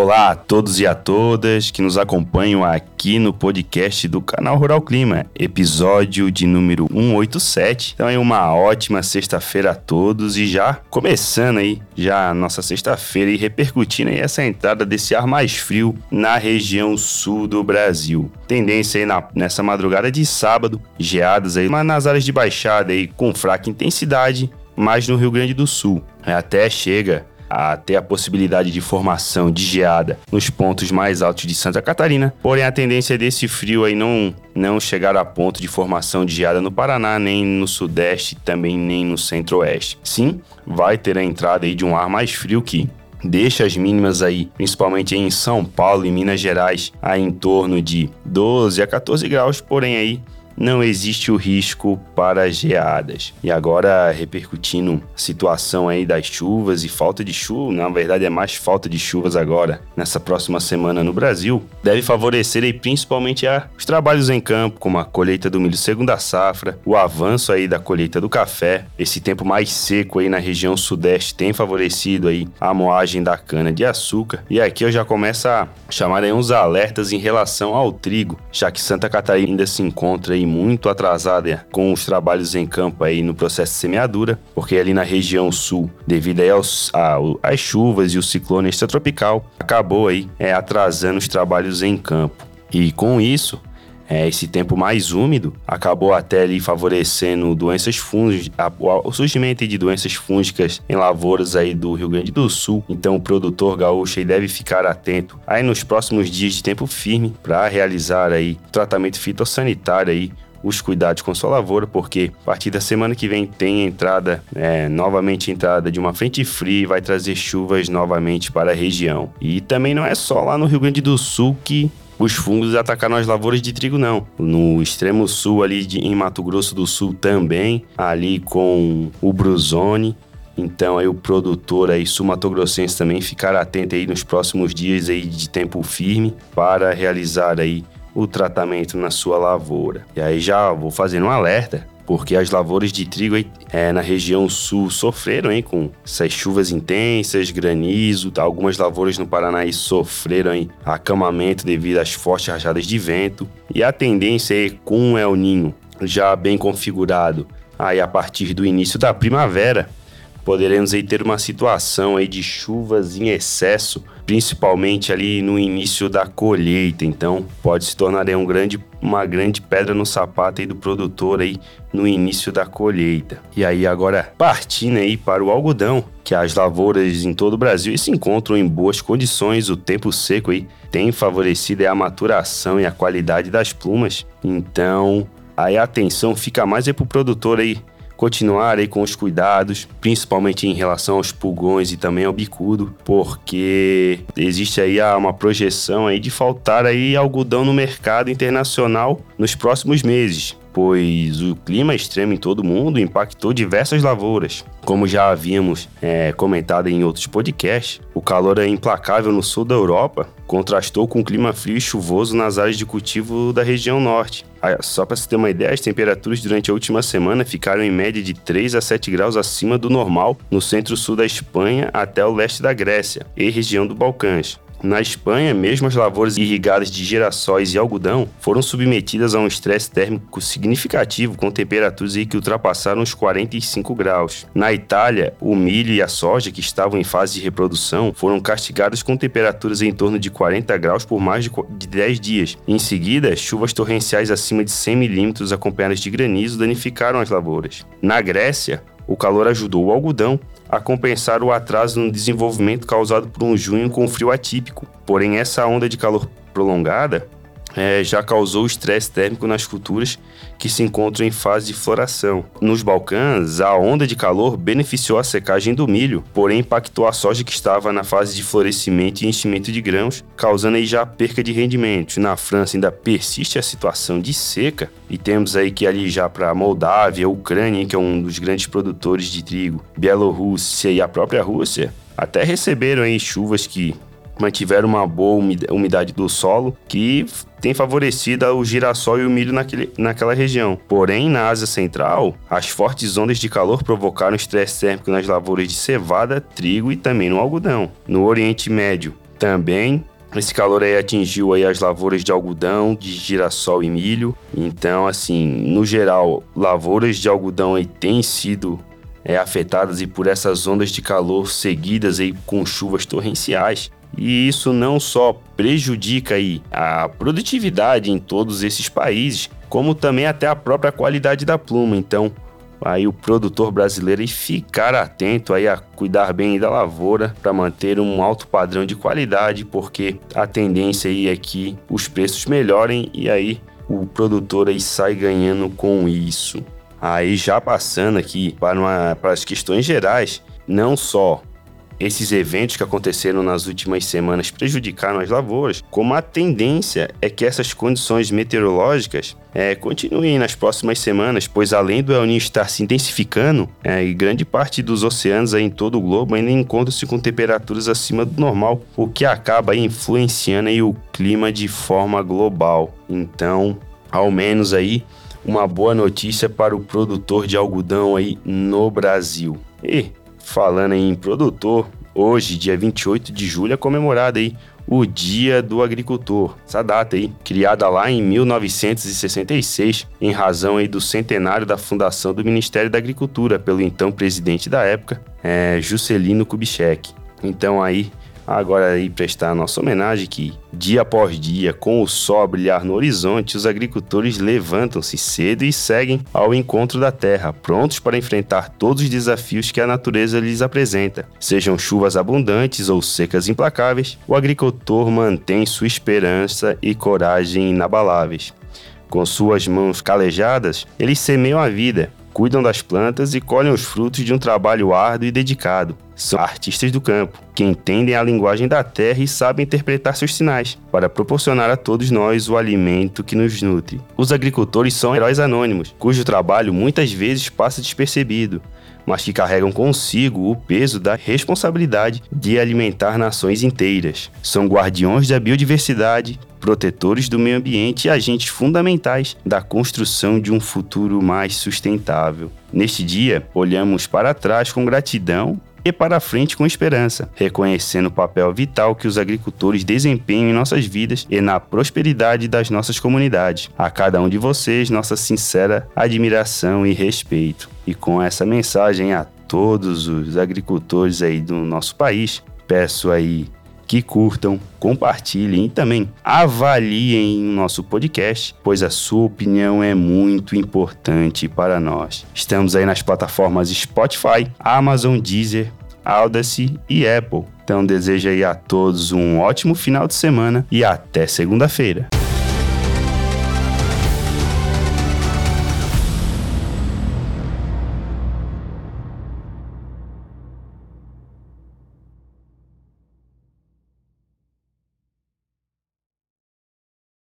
Olá a todos e a todas que nos acompanham aqui no podcast do canal Rural Clima, episódio de número 187. Então é uma ótima sexta-feira a todos e já começando aí já a nossa sexta-feira e repercutindo aí essa entrada desse ar mais frio na região sul do Brasil. Tendência aí na, nessa madrugada de sábado, geadas aí mas nas áreas de baixada aí com fraca intensidade, mas no Rio Grande do Sul. Até chega a ter a possibilidade de formação de geada nos pontos mais altos de Santa Catarina. Porém, a tendência desse frio aí não, não chegar a ponto de formação de geada no Paraná, nem no Sudeste, também nem no Centro-Oeste. Sim, vai ter a entrada aí de um ar mais frio que deixa as mínimas aí, principalmente em São Paulo e Minas Gerais, aí em torno de 12 a 14 graus, porém aí não existe o risco para geadas. E agora repercutindo a situação aí das chuvas e falta de chuva, na verdade é mais falta de chuvas agora nessa próxima semana no Brasil, deve favorecer aí principalmente a, os trabalhos em campo, como a colheita do milho segunda safra, o avanço aí da colheita do café. Esse tempo mais seco aí na região sudeste tem favorecido aí a moagem da cana de açúcar. E aqui eu já começo a chamar aí uns alertas em relação ao trigo, já que Santa Catarina ainda se encontra aí muito atrasada com os trabalhos em campo aí no processo de semeadura, porque ali na região sul, devido aí aos, a, às chuvas e o ciclone extratropical, acabou aí é, atrasando os trabalhos em campo. E com isso, é, esse tempo mais úmido acabou até ali favorecendo doenças fúngicas, o surgimento de doenças fúngicas em lavouras aí do Rio Grande do Sul. Então o produtor gaúcho deve ficar atento aí nos próximos dias de tempo firme para realizar aí tratamento fitossanitário aí os cuidados com sua lavoura, porque a partir da semana que vem tem entrada, é, novamente entrada de uma frente fria e vai trazer chuvas novamente para a região. E também não é só lá no Rio Grande do Sul que os fungos atacaram as lavouras de trigo, não. No extremo sul, ali de, em Mato Grosso do Sul também, ali com o Bruzone. Então aí o produtor aí sumatogrossense também ficar atento aí nos próximos dias aí de tempo firme para realizar aí o tratamento na sua lavoura. E aí já vou fazendo um alerta, porque as lavouras de trigo é, na região sul sofreram hein, com essas chuvas intensas, granizo, tá? algumas lavouras no Paraná sofreram hein, acamamento devido às fortes rajadas de vento. E a tendência é com o El Ninho já bem configurado aí a partir do início da primavera, poderemos aí ter uma situação aí de chuvas em excesso principalmente ali no início da colheita. Então, pode se tornar um grande, uma grande pedra no sapato aí do produtor aí no início da colheita. E aí agora partindo aí para o algodão, que as lavouras em todo o Brasil se encontram em boas condições, o tempo seco aí tem favorecido a maturação e a qualidade das plumas. Então, aí a atenção fica mais é para o produtor aí continuar aí com os cuidados, principalmente em relação aos pulgões e também ao bicudo, porque existe aí uma projeção aí de faltar aí algodão no mercado internacional nos próximos meses pois o clima extremo em todo o mundo impactou diversas lavouras. Como já havíamos é, comentado em outros podcasts, o calor é implacável no sul da Europa contrastou com o clima frio e chuvoso nas áreas de cultivo da região norte. Ah, só para se ter uma ideia, as temperaturas durante a última semana ficaram em média de 3 a 7 graus acima do normal no centro-sul da Espanha até o leste da Grécia e região do Balcãs. Na Espanha, mesmo as lavouras irrigadas de girassóis e algodão foram submetidas a um estresse térmico significativo com temperaturas que ultrapassaram os 45 graus. Na Itália, o milho e a soja, que estavam em fase de reprodução, foram castigados com temperaturas em torno de 40 graus por mais de 10 dias. Em seguida, chuvas torrenciais acima de 100 milímetros acompanhadas de granizo danificaram as lavouras. Na Grécia, o calor ajudou o algodão a compensar o atraso no desenvolvimento causado por um junho com frio atípico. Porém, essa onda de calor prolongada é, já causou estresse térmico nas culturas que se encontram em fase de floração. Nos Balcãs, a onda de calor beneficiou a secagem do milho, porém impactou a soja que estava na fase de florescimento e enchimento de grãos, causando aí já perca de rendimento. Na França ainda persiste a situação de seca e temos aí que ali já para Moldávia, Ucrânia, que é um dos grandes produtores de trigo, Bielorrússia e a própria Rússia, até receberam aí chuvas que mantiveram uma boa umidade do solo, que tem favorecido o girassol e o milho naquele, naquela região. Porém, na Ásia Central, as fortes ondas de calor provocaram estresse térmico nas lavouras de cevada, trigo e também no algodão. No Oriente Médio, Também esse calor aí atingiu aí as lavouras de algodão, de girassol e milho. Então, assim, no geral, lavouras de algodão aí têm sido é, afetadas e por essas ondas de calor seguidas aí com chuvas torrenciais. E isso não só prejudica aí a produtividade em todos esses países, como também até a própria qualidade da pluma. Então, aí o produtor brasileiro e ficar atento aí a cuidar bem da lavoura para manter um alto padrão de qualidade, porque a tendência aí é que os preços melhorem e aí o produtor aí sai ganhando com isso. Aí já passando aqui para, uma, para as questões gerais, não só esses eventos que aconteceram nas últimas semanas prejudicaram as lavouras, como a tendência é que essas condições meteorológicas é, continuem nas próximas semanas, pois além do El Niño estar se intensificando, é, grande parte dos oceanos em todo o globo ainda encontram-se com temperaturas acima do normal, o que acaba influenciando o clima de forma global. Então, ao menos aí uma boa notícia para o produtor de algodão aí no Brasil. E falando em produtor, hoje, dia 28 de julho, é comemorado aí o Dia do Agricultor. Essa data aí, criada lá em 1966, em razão aí do centenário da fundação do Ministério da Agricultura pelo então presidente da época, é, Juscelino Kubitschek. Então aí Agora aí prestar nossa homenagem que, dia após dia, com o sol a brilhar no horizonte, os agricultores levantam-se cedo e seguem ao encontro da terra, prontos para enfrentar todos os desafios que a natureza lhes apresenta. Sejam chuvas abundantes ou secas implacáveis, o agricultor mantém sua esperança e coragem inabaláveis. Com suas mãos calejadas, eles semeiam a vida, cuidam das plantas e colhem os frutos de um trabalho árduo e dedicado. São artistas do campo, que entendem a linguagem da terra e sabem interpretar seus sinais, para proporcionar a todos nós o alimento que nos nutre. Os agricultores são heróis anônimos, cujo trabalho muitas vezes passa despercebido, mas que carregam consigo o peso da responsabilidade de alimentar nações inteiras. São guardiões da biodiversidade, protetores do meio ambiente e agentes fundamentais da construção de um futuro mais sustentável. Neste dia, olhamos para trás com gratidão e para frente com esperança, reconhecendo o papel vital que os agricultores desempenham em nossas vidas e na prosperidade das nossas comunidades. A cada um de vocês, nossa sincera admiração e respeito. E com essa mensagem a todos os agricultores aí do nosso país, peço aí que curtam, compartilhem e também avaliem o nosso podcast, pois a sua opinião é muito importante para nós. Estamos aí nas plataformas Spotify, Amazon, Deezer, Audacy e Apple. Então desejo aí a todos um ótimo final de semana e até segunda-feira.